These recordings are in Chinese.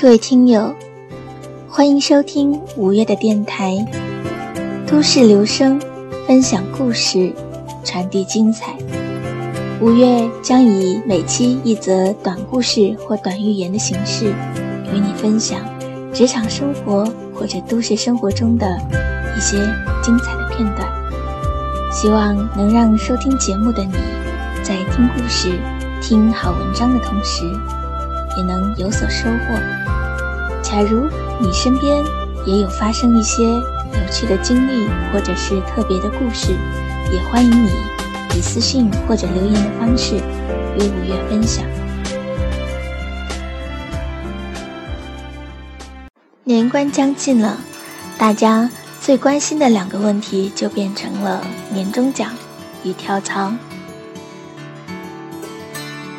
各位听友，欢迎收听五月的电台，都市留声，分享故事，传递精彩。五月将以每期一则短故事或短寓言的形式，与你分享职场生活或者都市生活中的一些精彩的片段。希望能让收听节目的你，在听故事、听好文章的同时，也能有所收获。假如你身边也有发生一些有趣的经历，或者是特别的故事，也欢迎你以私信或者留言的方式与五月分享。年关将近了，大家最关心的两个问题就变成了年终奖与跳槽。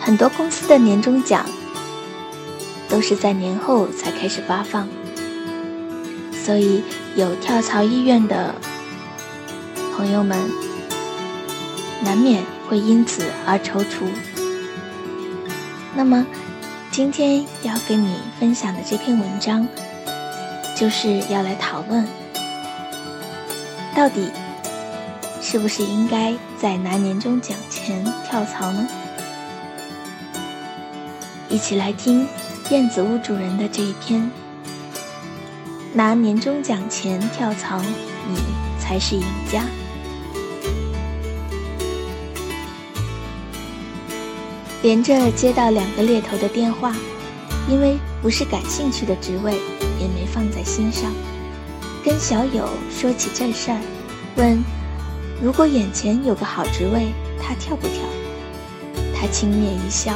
很多公司的年终奖。都是在年后才开始发放，所以有跳槽意愿的朋友们，难免会因此而踌躇。那么，今天要跟你分享的这篇文章，就是要来讨论，到底是不是应该在拿年终奖前跳槽呢？一起来听。燕子屋主人的这一篇，拿年终奖钱跳槽，你才是赢家。连着接到两个猎头的电话，因为不是感兴趣的职位，也没放在心上。跟小友说起这事儿，问如果眼前有个好职位，他跳不跳？他轻蔑一笑。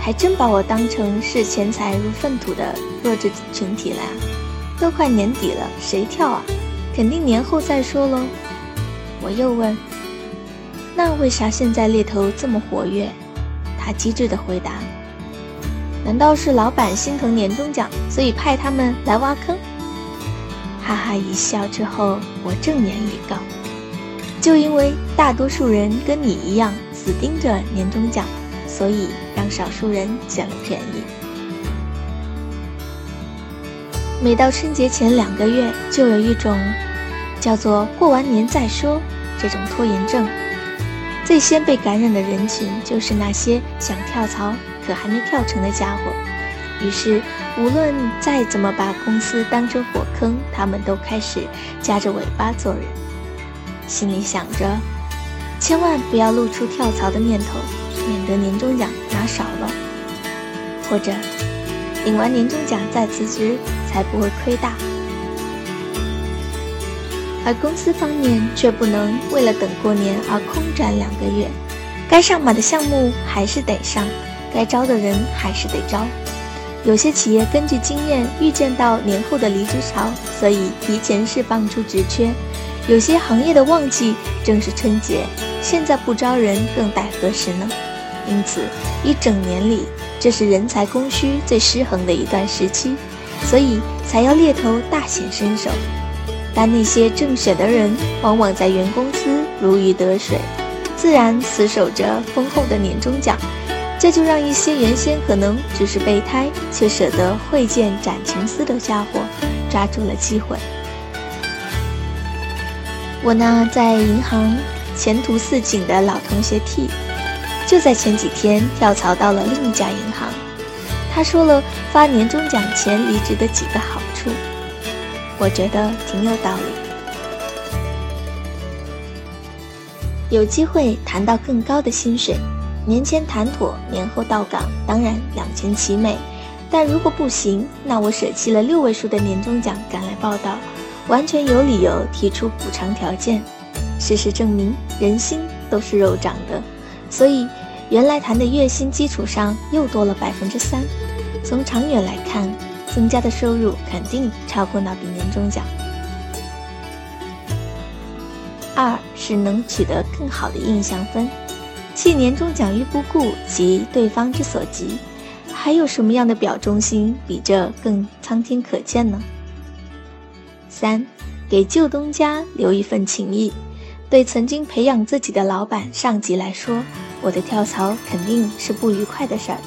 还真把我当成视钱财如粪土的弱智群体了！都快年底了，谁跳啊？肯定年后再说喽。我又问：“那为啥现在猎头这么活跃？”他机智的回答：“难道是老板心疼年终奖，所以派他们来挖坑？”哈哈一笑之后，我正言以告：“就因为大多数人跟你一样死盯着年终奖。”所以让少数人捡了便宜。每到春节前两个月，就有一种叫做“过完年再说”这种拖延症。最先被感染的人群就是那些想跳槽可还没跳成的家伙。于是，无论再怎么把公司当成火坑，他们都开始夹着尾巴做人，心里想着千万不要露出跳槽的念头。免得年终奖拿少了，或者领完年终奖再辞职，才不会亏大。而公司方面却不能为了等过年而空转两个月，该上马的项目还是得上，该招的人还是得招。有些企业根据经验预见到年后的离职潮，所以提前释放出职缺。有些行业的旺季正是春节，现在不招人更待何时呢？因此，一整年里，这是人才供需最失衡的一段时期，所以才要猎头大显身手。但那些正选的人，往往在原公司如鱼得水，自然死守着丰厚的年终奖，这就让一些原先可能只是备胎，却舍得会见斩情丝的家伙，抓住了机会。我那在银行前途似锦的老同学 T。就在前几天跳槽到了另一家银行，他说了发年终奖前离职的几个好处，我觉得挺有道理。有机会谈到更高的薪水，年前谈妥，年后到岗，当然两全其美。但如果不行，那我舍弃了六位数的年终奖赶来报道，完全有理由提出补偿条件。事实证明，人心都是肉长的，所以。原来谈的月薪基础上又多了百分之三，从长远来看，增加的收入肯定超过那笔年终奖。二是能取得更好的印象分，弃年终奖于不顾及对方之所急，还有什么样的表忠心比这更苍天可见呢？三，给旧东家留一份情谊，对曾经培养自己的老板上级来说。我的跳槽肯定是不愉快的事儿，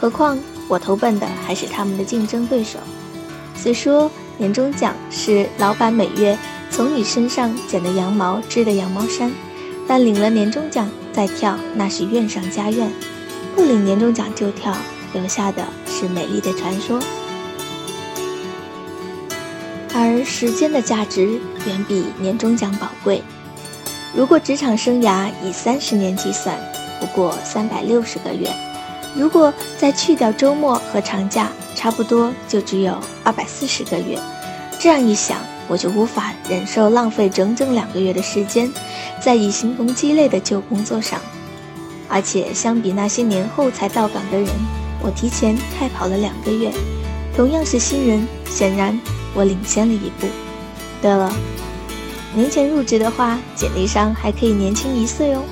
何况我投奔的还是他们的竞争对手。虽说年终奖是老板每月从你身上剪的羊毛织的羊毛衫，但领了年终奖再跳，那是怨上加怨；不领年终奖就跳，留下的是美丽的传说。而时间的价值远比年终奖宝贵。如果职场生涯以三十年计算，不过三百六十个月；如果再去掉周末和长假，差不多就只有二百四十个月。这样一想，我就无法忍受浪费整整两个月的时间，在以形同鸡肋的旧工作上。而且相比那些年后才到岗的人，我提前开跑了两个月。同样是新人，显然我领先了一步。对了。年前入职的话，简历上还可以年轻一岁哦。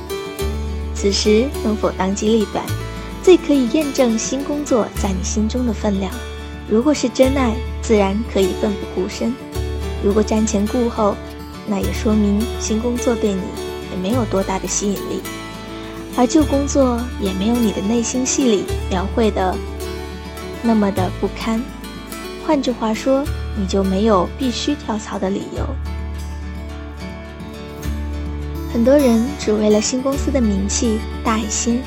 此时能否当机立断，最可以验证新工作在你心中的分量。如果是真爱，自然可以奋不顾身；如果瞻前顾后，那也说明新工作对你也没有多大的吸引力，而旧工作也没有你的内心戏里描绘的那么的不堪。换句话说，你就没有必须跳槽的理由。很多人只为了新公司的名气大一些，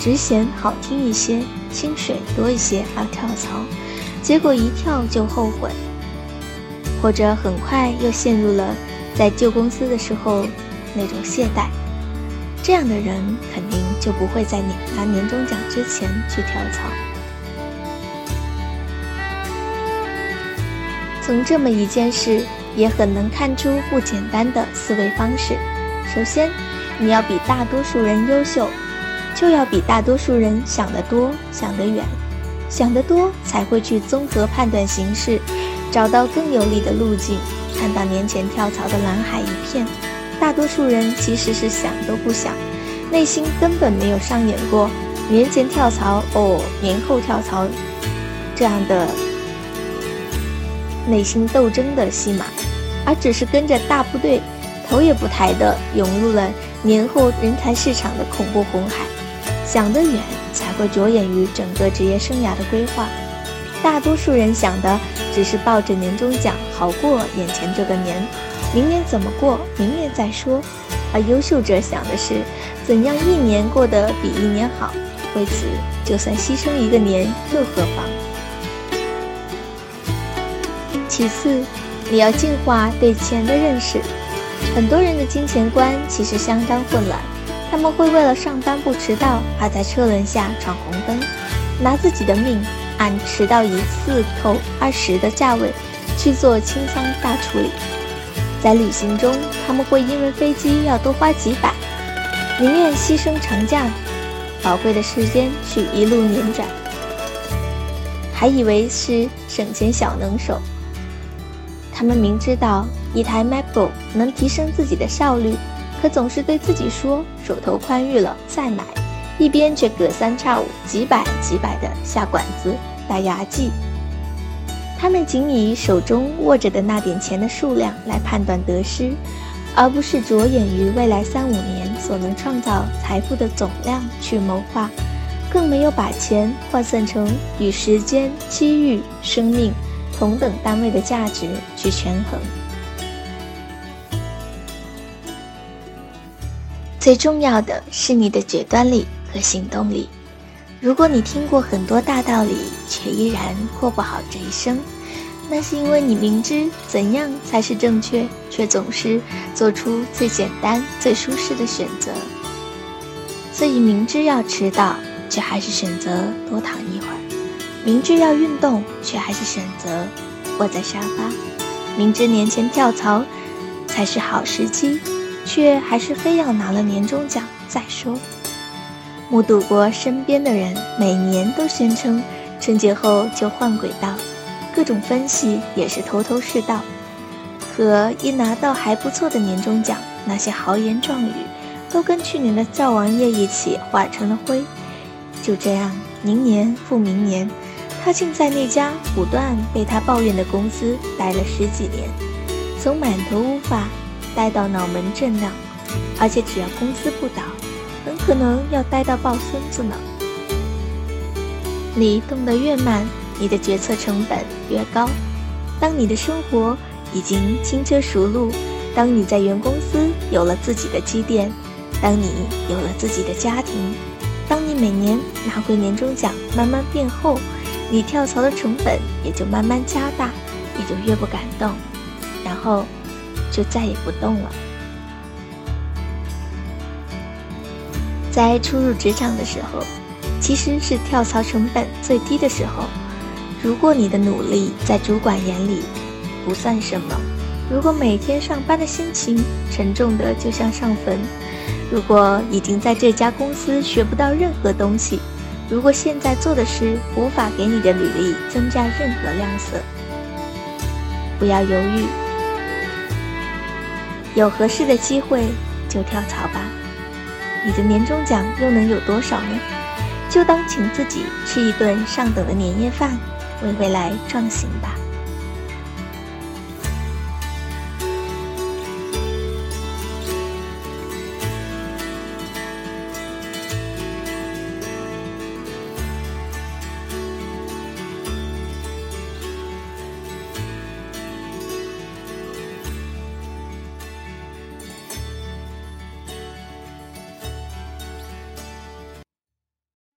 职衔好听一些，薪水多一些而跳槽，结果一跳就后悔，或者很快又陷入了在旧公司的时候那种懈怠。这样的人肯定就不会在你拿年终奖之前去跳槽。从这么一件事，也很能看出不简单的思维方式。首先，你要比大多数人优秀，就要比大多数人想得多、想得远。想得多，才会去综合判断形势，找到更有利的路径。看到年前跳槽的蓝海一片，大多数人其实是想都不想，内心根本没有上演过年前跳槽哦，年后跳槽这样的内心斗争的戏码，而只是跟着大部队。头也不抬地涌入了年后人才市场的恐怖红海，想得远才会着眼于整个职业生涯的规划。大多数人想的只是抱着年终奖好过眼前这个年，明年怎么过，明年再说。而优秀者想的是怎样一年过得比一年好，为此就算牺牲一个年又何妨？其次，你要净化对钱的认识。很多人的金钱观其实相当混乱，他们会为了上班不迟到而在车轮下闯红灯，拿自己的命按迟到一次扣二十的价位去做清仓大处理。在旅行中，他们会因为飞机要多花几百，宁愿牺牲长假宝贵的时间去一路辗转，还以为是省钱小能手。他们明知道。一台 MacBook 能提升自己的效率，可总是对自己说手头宽裕了再买，一边却隔三差五几百几百的下馆子打牙祭。他们仅以手中握着的那点钱的数量来判断得失，而不是着眼于未来三五年所能创造财富的总量去谋划，更没有把钱换算成与时间、机遇、生命同等单位的价值去权衡。最重要的是你的决断力和行动力。如果你听过很多大道理，却依然过不好这一生，那是因为你明知怎样才是正确，却总是做出最简单、最舒适的选择。所以明知要迟到，却还是选择多躺一会儿；明知要运动，却还是选择窝在沙发；明知年前跳槽才是好时机。却还是非要拿了年终奖再说。目睹过身边的人每年都宣称春节后就换轨道，各种分析也是头头是道。可一拿到还不错的年终奖，那些豪言壮语都跟去年的灶王爷一起化成了灰。就这样，明年复明年，他竟在那家不断被他抱怨的公司待了十几年，从满头乌发。待到脑门震亮，而且只要公司不倒，很可能要待到抱孙子呢。你动得越慢，你的决策成本越高。当你的生活已经轻车熟路，当你在原公司有了自己的积淀，当你有了自己的家庭，当你每年拿回年终奖慢慢变厚，你跳槽的成本也就慢慢加大，你就越不敢动，然后就再也不动了。在初入职场的时候，其实是跳槽成本最低的时候。如果你的努力在主管眼里不算什么，如果每天上班的心情沉重的就像上坟，如果已经在这家公司学不到任何东西，如果现在做的事无法给你的履历增加任何亮色，不要犹豫，有合适的机会就跳槽吧。你的年终奖又能有多少呢？就当请自己吃一顿上等的年夜饭，为未来壮行吧。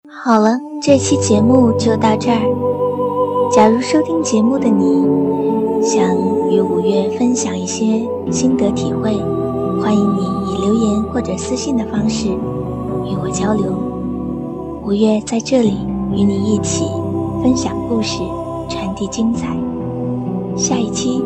好了，这期节目就到这儿。假如收听节目的你想与五月分享一些心得体会，欢迎你以留言或者私信的方式与我交流。五月在这里与你一起分享故事，传递精彩。下一期。